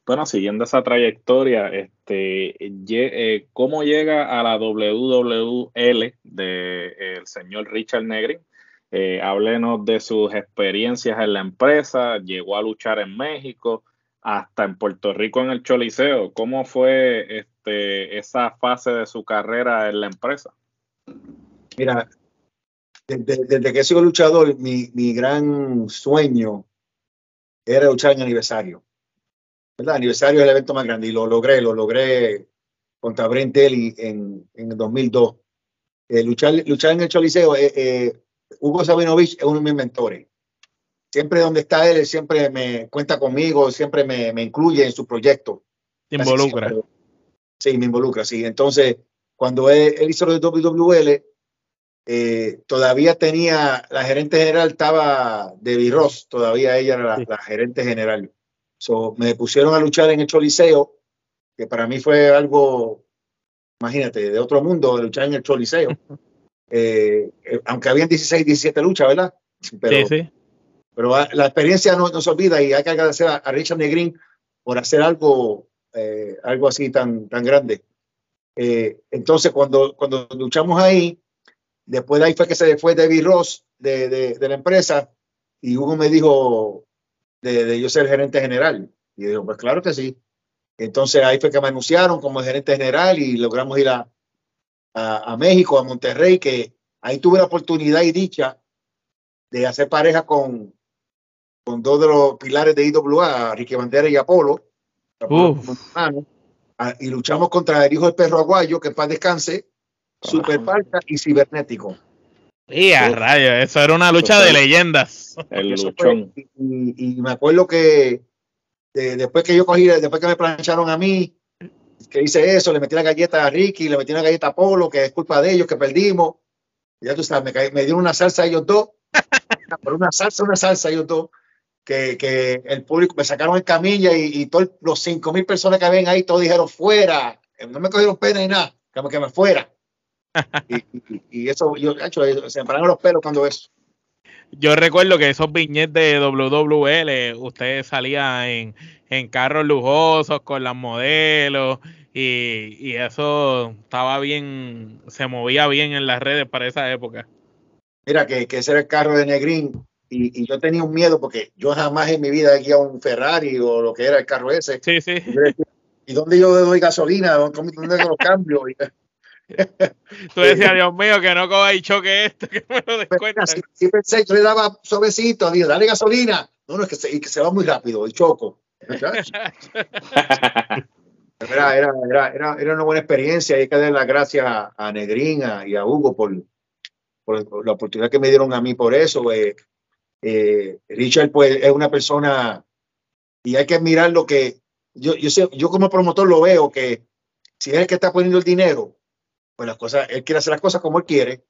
Bueno, siguiendo esa trayectoria, este, eh, ¿cómo llega a la WWL del el señor Richard Negri? Eh, háblenos de sus experiencias en la empresa, llegó a luchar en México, hasta en Puerto Rico en el Choliseo. ¿Cómo fue este, esa fase de su carrera en la empresa? Mira, desde, que soy luchador, mi, mi gran sueño era luchar en aniversario el aniversario del evento más grande y lo logré, lo logré contra Brent Daly en, en el 2002. Eh, luchar, luchar en el Choliseo, eh, eh, Hugo Sabinovich es uno de mis mentores. Siempre donde está él, siempre me cuenta conmigo, siempre me, me incluye en su proyecto. Te involucra. sí, me involucra, sí. Entonces, cuando él, hizo lo de WWL, todavía tenía, la gerente general estaba Debbie Ross, todavía ella era la, la gerente general. So, me pusieron a luchar en el Choliseo, que para mí fue algo, imagínate, de otro mundo, luchar en el Choliseo. Eh, eh, aunque habían 16, 17 luchas, ¿verdad? Pero, sí, sí. pero la experiencia no, no, se olvida y hay que agradecer a, Richard Negrin por hacer algo, eh, algo así tan, tan grande. Eh, entonces, cuando, cuando luchamos ahí, después de ahí fue que se fue David Ross de, de, de la empresa y Hugo me dijo, de, yo ser gerente general. Y yo digo, pues claro que sí. Entonces ahí fue que me anunciaron como gerente general y logramos ir a, a, México, a Monterrey, que ahí tuve la oportunidad y dicha de hacer pareja con, con dos de los pilares de IWA, Ricky Bandera y Apolo. y luchamos contra el hijo del perro aguayo, que en paz descanse, Super Parca y Cibernético. Y a rayos, eso era una lucha de leyendas. El luchón. y, y, me acuerdo que después que yo cogí, después que me plancharon a mí, que hice eso, le metí la galleta a Ricky, le metí una galleta a Polo, que es culpa de ellos, que perdimos. Ya tú sabes, me, me dieron una salsa a ellos dos, *laughs* por una salsa, una salsa a ellos dos, que, que el público me sacaron en camilla y, y todos los cinco mil personas que habían ahí, todos dijeron fuera, no me cogieron pena ni nada, como que me fuera. *laughs* y, y, eso, yo, hecho, se me pararon los pelos cuando eso. Yo recuerdo que esos viñetes de WWL, usted salía en, en carros lujosos con las modelos y, y, eso estaba bien, se movía bien en las redes para esa época. Mira, que, que ese era el carro de Negrín y, y, yo tenía un miedo porque yo jamás en mi vida he guiado un Ferrari o lo que era el carro ese. Sí, sí. ¿Y dónde yo doy gasolina? ¿Dónde, dónde los cambio? *laughs* Tú decías, Dios mío, que no coja y choque esto, que me lo descuenta. Sí, sí, pensé, yo le daba suavecito, dije, dale gasolina. No, no, es que se, que se va muy rápido, el choco. *laughs* Era, era, era, era, una buena experiencia y hay que dar las gracias a, a Negrín y a Hugo por, por, la oportunidad que me dieron a mí por eso. Eh, eh, Richard pues es una persona y hay que mirar lo que yo, yo, sé, yo como promotor lo veo que si es el que está poniendo el dinero, pues las cosas, él quiere hacer las cosas como él quiere.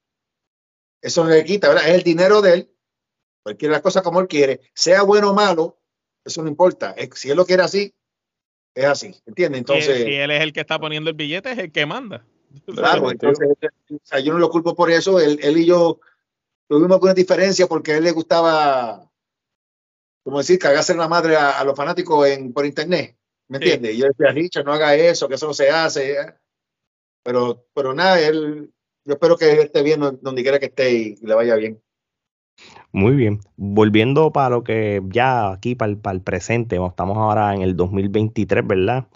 Eso no le quita, ¿verdad? Es el dinero de él. Él quiere las cosas como él quiere. Sea bueno o malo, eso no importa. Si él lo quiere así, es así. ¿Entiendes? Entonces. Si, él es el que está poniendo el billete, es el que manda. Claro, entonces, o sea, yo no lo culpo por eso. Él, él y yo tuvimos alguna diferencia porque a él le gustaba, como decir, cagarse la madre a, a los fanáticos en, por internet. ¿Me entiendes? Sí. Y yo decía, Richard, no haga eso, que eso no se hace. Pero, pero nada, él, yo espero que él esté bien donde quiera que esté y, y le vaya bien. Muy bien. Volviendo para lo que ya aquí, para el, para el presente, estamos ahora en el 2023, ¿verdad?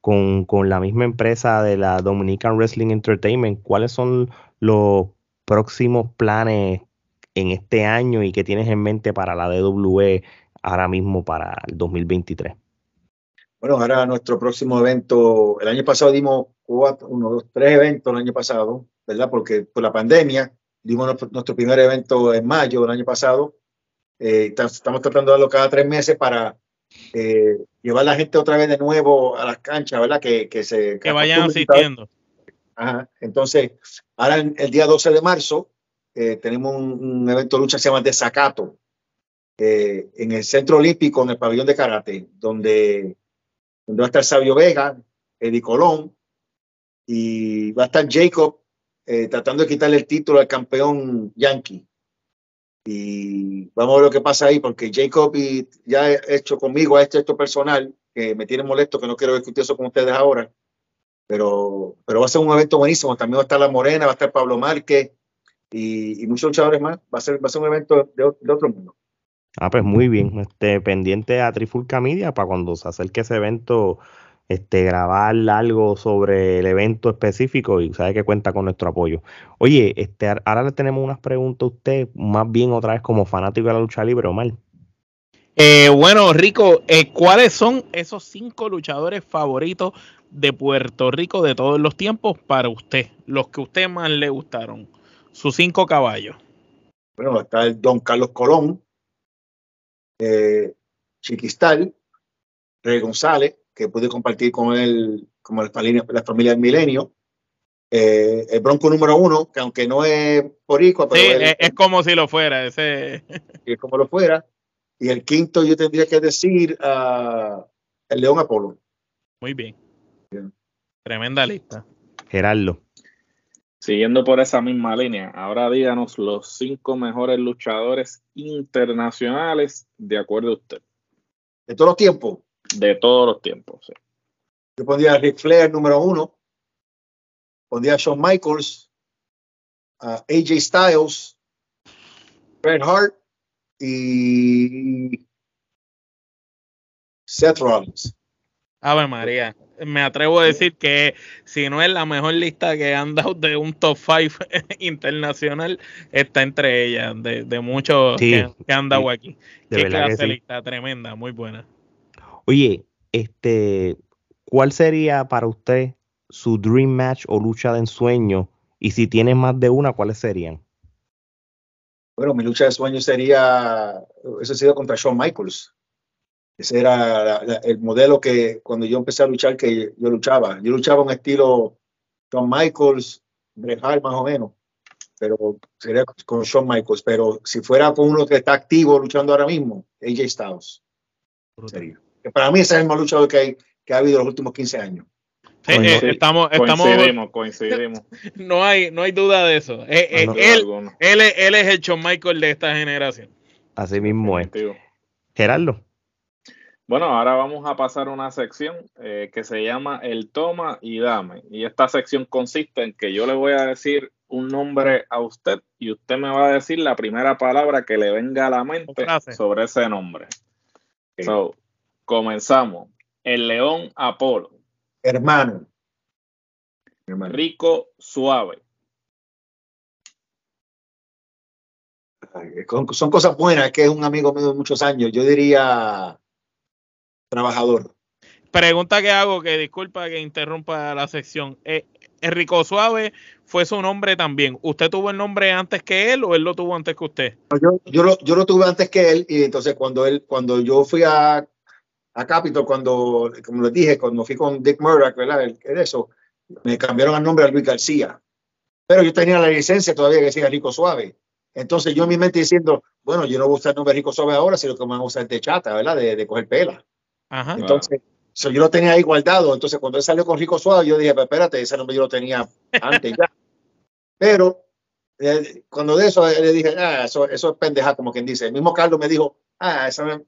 Con, con, la misma empresa de la Dominican Wrestling Entertainment, ¿cuáles son los próximos planes en este año y qué tienes en mente para la DWE ahora mismo para el 2023? Bueno, ahora nuestro próximo evento, el año pasado dimos cuatro, uno, dos, tres eventos el año pasado, ¿verdad? Porque por la pandemia dimos nuestro, nuestro primer evento en mayo del año pasado. Eh, estamos tratando de darlo cada tres meses para eh, llevar a la gente otra vez de nuevo a las canchas, ¿verdad? Que, que se que vayan asistiendo. Ajá. Entonces, ahora el, día 12 de marzo eh, tenemos un, un, evento de lucha que se llama Desacato eh, en el Centro Olímpico, en el pabellón de karate, donde donde va a estar Sabio Vega, Eddie Colón, y va a estar Jacob eh, tratando de quitarle el título al campeón Yankee. Y vamos a ver lo que pasa ahí, porque Jacob y ya ha hecho conmigo a este esto personal, que me tiene molesto, que no quiero discutir eso con ustedes ahora, pero, pero va a ser un evento buenísimo. También va a estar La Morena, va a estar Pablo Márquez y, muchos luchadores más. Va a ser, va a ser un evento de otro mundo. Ah, pues muy bien. Este, pendiente a Trifulca Media para cuando se acerque ese evento, este, grabar algo sobre el evento específico y sabe que cuenta con nuestro apoyo. Oye, este, ahora le tenemos unas preguntas a usted, más bien otra vez como fanático de la lucha libre, Omar. Eh, bueno, Rico, eh, ¿cuáles son esos cinco luchadores favoritos de Puerto Rico de todos los tiempos para usted? Los que a usted más le gustaron. Sus cinco caballos. Bueno, está el Don Carlos Colón, eh, Chiquistal, Rey González, que pude compartir con él como la familia, la familia del milenio. Eh, el Bronco número uno, que aunque no es poricua, pero sí, él, es como si lo fuera, ese *laughs* es como lo fuera. Y el quinto yo tendría que decir uh, el León Apolo. Muy bien. bien. Tremenda lista. Gerardo. Siguiendo por esa misma línea, ahora díganos los cinco mejores luchadores internacionales de acuerdo a usted. ¿De todos los tiempos? De todos los tiempos, sí. Yo pondría a Ric Flair número uno, pondría a Shawn Michaels, a AJ Styles, Bret Hart y Seth Rollins. Ave María me atrevo a decir que si no es la mejor lista que han dado de un top 5 *laughs* internacional, está entre ellas, de, de muchos sí, que, que, han dado sí, aquí. Qué clase sí. lista tremenda, muy buena. Oye, este, ¿cuál sería para usted su dream match o lucha de ensueño? Y si tiene más de una, ¿cuáles serían? Bueno, mi lucha de sueño sería, eso ha sido contra Shawn Michaels. Ese era la- la- el modelo que cuando yo empecé a luchar, que yo luchaba. Yo luchaba un estilo Shawn Michaels, Bret Hart más o menos, pero sería con Shawn Michaels. Pero si fuera con uno que está activo luchando ahora mismo, AJ Styles sería. Que para mí ese es el más luchador que, hay, que ha habido en los últimos 15 años. Sí, eh, Sí, estamos, estamos, Coincidimos, coincidimos. *laughs* no hay, no hay duda de eso. Eh, eh, No, él, él, es- él es el Shawn Michael de esta generación. Así mismo es. Gerardo. Bueno, ahora vamos a pasar a una sección eh, que se llama el toma y dame. Y esta sección consiste en que yo le voy a decir un nombre a usted y usted me va a decir la primera palabra que le venga a la mente sobre ese nombre. Ok. So, comenzamos. El león Apolo, Hermano. Hermano. rico suave, Ay, Son cosas buenas, que es un amigo mío de muchos años. Yo diría trabajador. Pregunta que hago, que disculpa que interrumpa la sección. Eh, el Rico Suave fue su nombre también. ¿Usted tuvo el nombre antes que él o él lo tuvo antes que usted? Yo, yo, lo, yo lo tuve antes que él y entonces cuando él, cuando yo fui a, a Capitol, cuando, como les dije, cuando fui con Dick Murdoch, ¿verdad? El, el eso, me cambiaron el nombre a Luis García. Pero yo tenía la licencia todavía que decía Rico Suave. Entonces yo en mi mente diciendo, bueno, yo no voy a usar el nombre Rico Suave ahora, sino que me van a usar de chata, ¿verdad? De, de coger pela. Ajá. Entonces, so, yo lo tenía ahí guardado. Entonces, cuando él salió con Rico Suave, yo dije, "Pero espérate, ese nombre yo lo tenía *laughs* antes ya. Pero eh, cuando de eso eh, le dije, ah, eso, eso es pendeja, como quien dice. El mismo Carlos me dijo, ah, eso no-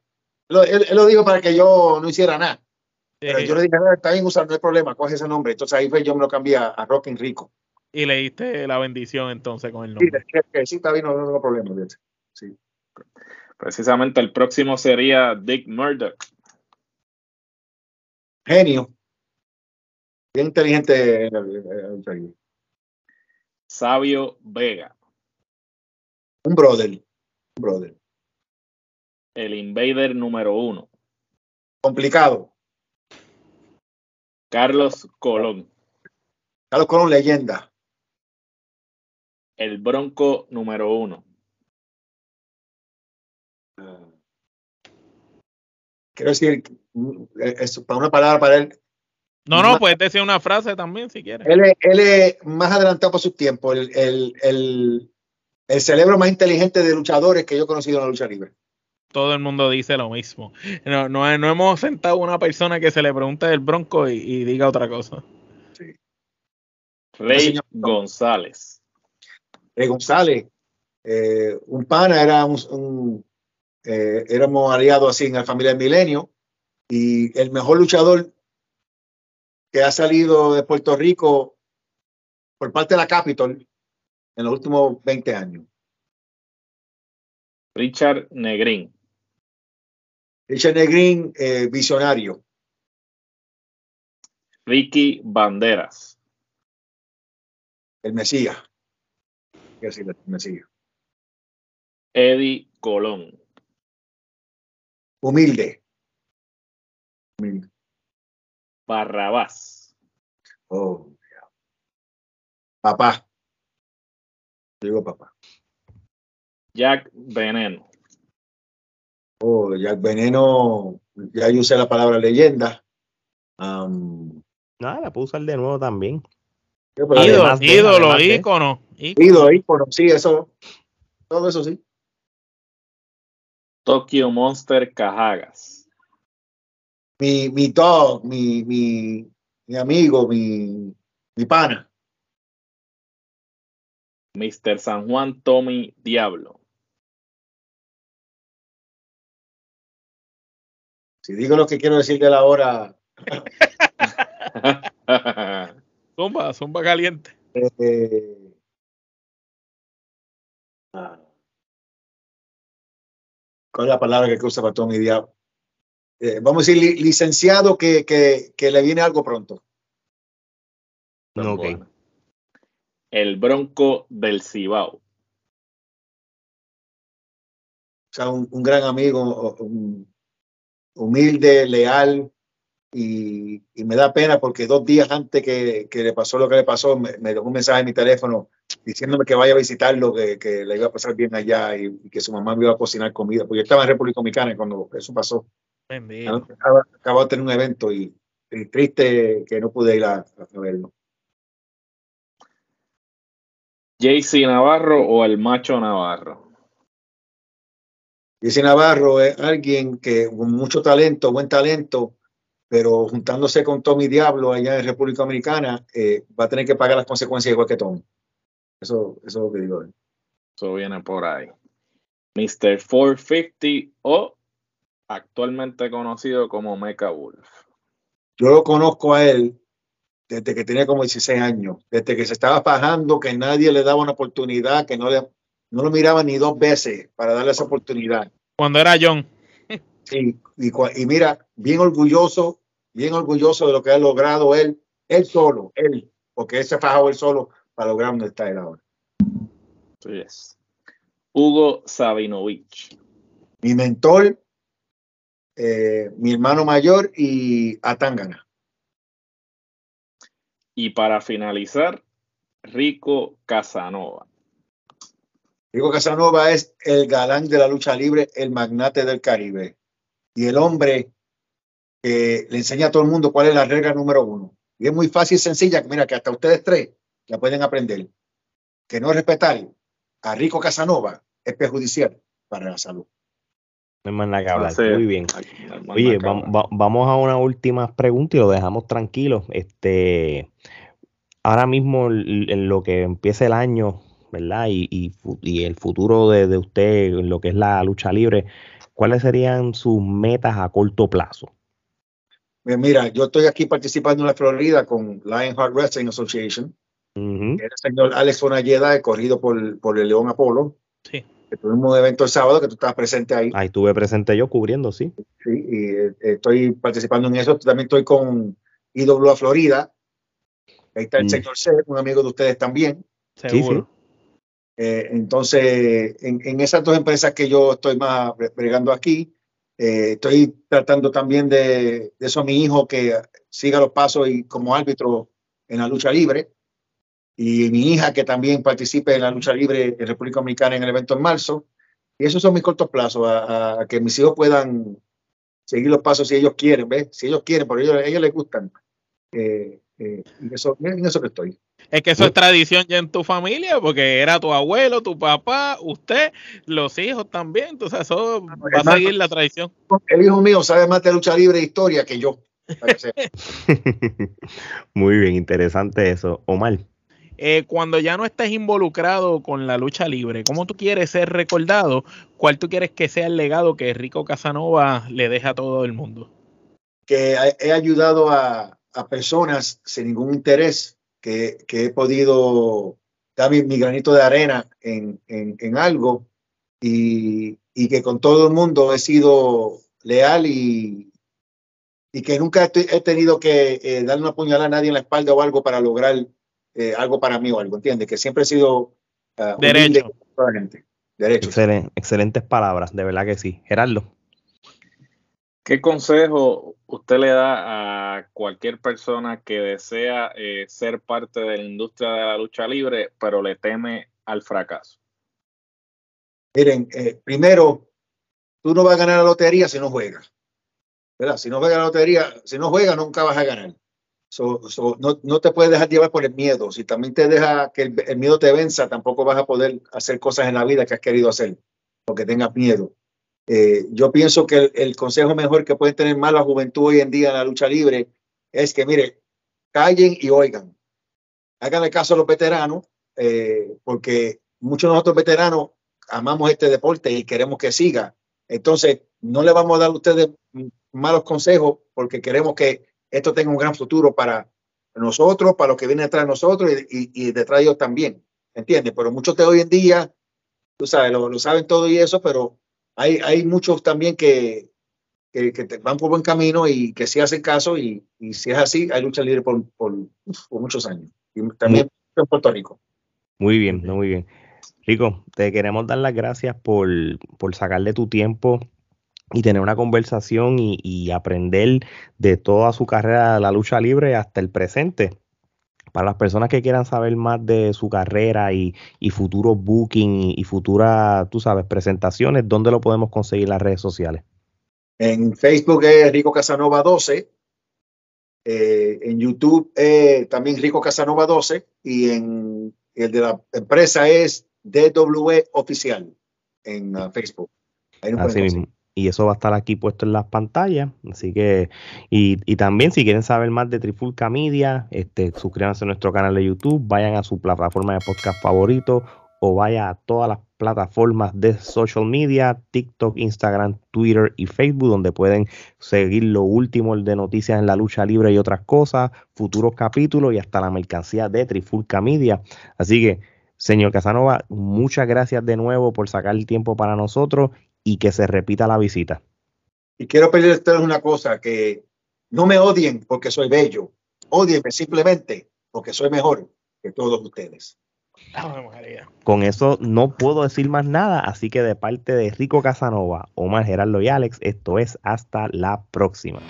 lo- él, él lo dijo para que yo no hiciera nada. Pero Sí. yo le dije, no, está bien usar, no hay problema, coge ese nombre. Entonces ahí fue, yo me lo cambié a, a Rockin' Rico. Y le diste la bendición entonces con el Sí, nombre. que sí, está bien, no, no tengo problema. Sí. Precisamente el próximo sería Dick Murdoch. Genio. Bien inteligente. eh, eh, eh, Sabio Vega. Un brother. Un brother. El Invader número uno. Complicado. Carlos Colón. Carlos Colón, leyenda. El Bronco número uno. Quiero decir, mm, eh, es para una palabra para él, No, no, Ma- puedes decir una frase también si quieres. él es, él es más adelantado por su tiempo, el, el, el, el cerebro más inteligente de luchadores que yo he conocido en la lucha libre. Todo el mundo dice lo mismo. No, no, no hemos sentado una persona que se le pregunte del bronco y, y diga otra cosa. Rey señor. González. Eh, González, eh, un pana, era un, un, eh, éramos aliados así en la familia del Milenio, y el mejor luchador que ha salido de Puerto Rico por parte de la Capitol en los últimos 20 años. Richard Negrín. Richard Negrín, eh, visionario. Ricky Banderas. El Mesías. El Mesías. Eddie Colón. Humilde. Humilde. Barrabás. Oh, yeah. Papá. Digo papá. Jack Veneno. Oh, Jack Veneno, ya yo usé la palabra leyenda. Am, Nada, la puedo usar de nuevo también. Ídolo, ícono. ídolo, ícono, sí, eso. Todo eso sí. Tokyo Monster Cajagas. Mi, mi dog, mi, mi, mi amigo, mi, mi pana. Mr. San Juan Tommy Diablo. Si digo lo que quiero decir de la hora, *laughs* Zumba, zumba caliente. eh, ah, ¿cuál es la palabra que usa para Tommy Diablo? Eh, vamos a decir li- licenciado que, que, que le viene algo pronto. No. El Bronco del Cibao. O sea, un, un gran amigo, un- humilde, leal, y, y me da pena porque dos días antes que, que le pasó lo que le pasó, me, me dejó un mensaje en mi teléfono diciéndome que vaya a visitarlo, que, que le iba a pasar bien allá y, y que su mamá me iba a cocinar comida, porque yo estaba en República Dominicana cuando eso pasó. Acabo, de tener un evento y, triste que no pude ir a, a verlo. JC Navarro o el macho Navarro. JC Navarro es alguien que con mucho talento, buen talento, pero juntándose con Tommy Diablo allá en República Dominicana, eh, va a tener que pagar las consecuencias igual que Tommy. Eso, eso es lo que digo. Eso viene por ahí. Mr. 450 o actualmente conocido como Mecha Wolf. Yo lo conozco a él desde que tenía como 16 años, desde que se estaba bajando, que nadie le daba una oportunidad, que no, le, no lo miraba ni dos veces para darle esa oportunidad. Cuando era John. Sí, y, mira, bien orgulloso, bien orgulloso de lo que ha logrado él, él solo, él, porque él se fajado él solo para lograr donde está él ahora. Sí es. Hugo Sabinovich. Mi mentor, eh, mi hermano mayor y Atangana. Y para finalizar, Rico Casanova. Rico Casanova es el galán de la lucha libre, el magnate del Caribe. Y el hombre que le enseña a todo el mundo cuál es la regla número uno. Y es muy fácil y sencilla, mira, que hasta ustedes tres la pueden aprender. Que no respetar a Rico Casanova es perjudicial para la salud. No hay más nada que hablar. Muy bien. Oye, vamos a una última pregunta y lo dejamos tranquilo. Este, ahora mismo, en lo que empieza el año, ¿verdad? Y, el futuro de, usted, en lo que es la lucha libre, ¿cuáles serían sus metas a corto plazo? Pues mira, yo estoy aquí participando en la Florida con Lionheart Wrestling Association. El señor Alex Fonalleda, corrido por, por el León Apolo. Sí tuvimos un evento el sábado que tú estabas presente ahí. Ahí estuve presente yo cubriendo, sí. Sí, y eh, estoy participando en eso. También estoy con IWA Florida. Ahí está el mm. señor C, un amigo de ustedes también. Seguro. Eh, entonces, en, esas dos empresas que yo estoy más bregando aquí, eh, estoy tratando también de, de eso a mi hijo que siga los pasos y como árbitro en la lucha libre y mi hija que también participe en la lucha libre en República Dominicana en el evento en marzo. Y esos son mis cortos plazos, a, que mis hijos puedan seguir los pasos si ellos quieren, ¿ves? Si ellos quieren, porque ellos, a ellos les gustan. Eh, eh, en, eso, en eso que estoy. Es que eso es tradición ya en tu familia, porque era tu abuelo, tu papá, usted, los hijos también. Entonces, eso va a seguir la tradición. El hijo mío sabe más de lucha libre e historia que yo. *laughs* *laughs* Muy bien, interesante eso. Omar. Eh, cuando ya no estés involucrado con la lucha libre, ¿cómo tú quieres ser recordado? ¿Cuál tú quieres que sea el legado que Rico Casanova le deja a todo el mundo? Que he ayudado a, personas sin ningún interés, que, he podido dar mi, granito de arena en, algo y, que con todo el mundo he sido leal y, y que nunca he, tenido que eh, darle una puñalada a nadie en la espalda o algo para lograr eh, algo para mí o algo, ¿entiendes? Que siempre he sido uh, derecho. Derecho. excelentes palabras, de verdad que sí. Gerardo. ¿Qué consejo usted le da a cualquier persona que desea eh, ser parte de la industria de la lucha libre, pero le teme al fracaso? Miren, eh, primero, tú no vas a ganar la lotería si no juegas. ¿verdad? Si no juegas la lotería, si no juegas, nunca vas a ganar no, no, te puedes dejar llevar por el miedo. Si también te deja que el, miedo te venza, tampoco vas a poder hacer cosas en la vida que has querido hacer, porque tengas miedo. Eh, yo pienso que el, consejo mejor que puede tener más la juventud hoy en día en la lucha libre es que, mire, callen y oigan. Háganle caso a los veteranos, eh, porque muchos de nosotros veteranos amamos este deporte y queremos que siga. Entonces, no le vamos a dar a ustedes malos consejos porque queremos que esto tenga un gran futuro para nosotros, para los que vienen detrás de nosotros y, detrás de ellos también, ¿entiendes? Pero muchos de hoy en día, tú sabes, lo, saben todo y eso, pero hay, hay muchos también que, que, van por buen camino y que sí hacen caso y, si es así, hay lucha libre por, por, muchos años. Y también en Puerto Rico. Muy bien, muy bien. Rico, te queremos dar las gracias por, por sacarle tu tiempo y tener una conversación y, aprender de toda su carrera de la lucha libre hasta el presente. Para las personas que quieran saber más de su carrera y, y futuros booking y, futuras, tú sabes, presentaciones, ¿dónde lo podemos conseguir en las redes sociales? En Facebook es Rico Casanova 12. Eh, en YouTube eh, también Rico Casanova 12. Y en el de la empresa es DW Oficial en uh, Facebook. Así mismo y eso va a estar aquí puesto en las pantallas. Así que, y, y, también si quieren saber más de Trifulca Media, este, suscríbanse a nuestro canal de YouTube, vayan a su plataforma de podcast favorito o vaya a todas las plataformas de social media, TikTok, Instagram, Twitter y Facebook, donde pueden seguir lo último de noticias en la lucha libre y otras cosas, futuros capítulos y hasta la mercancía de Trifulca Media. Así que, señor Casanova, muchas gracias de nuevo por sacar el tiempo para nosotros y que se repita la visita. Y quiero pedirles a ustedes una cosa, que no me odien porque soy bello, odienme simplemente porque soy mejor que todos ustedes. Con eso no puedo decir más nada, así que de parte de Rico Casanova, Omar Gerardo y Alex, esto es hasta la próxima.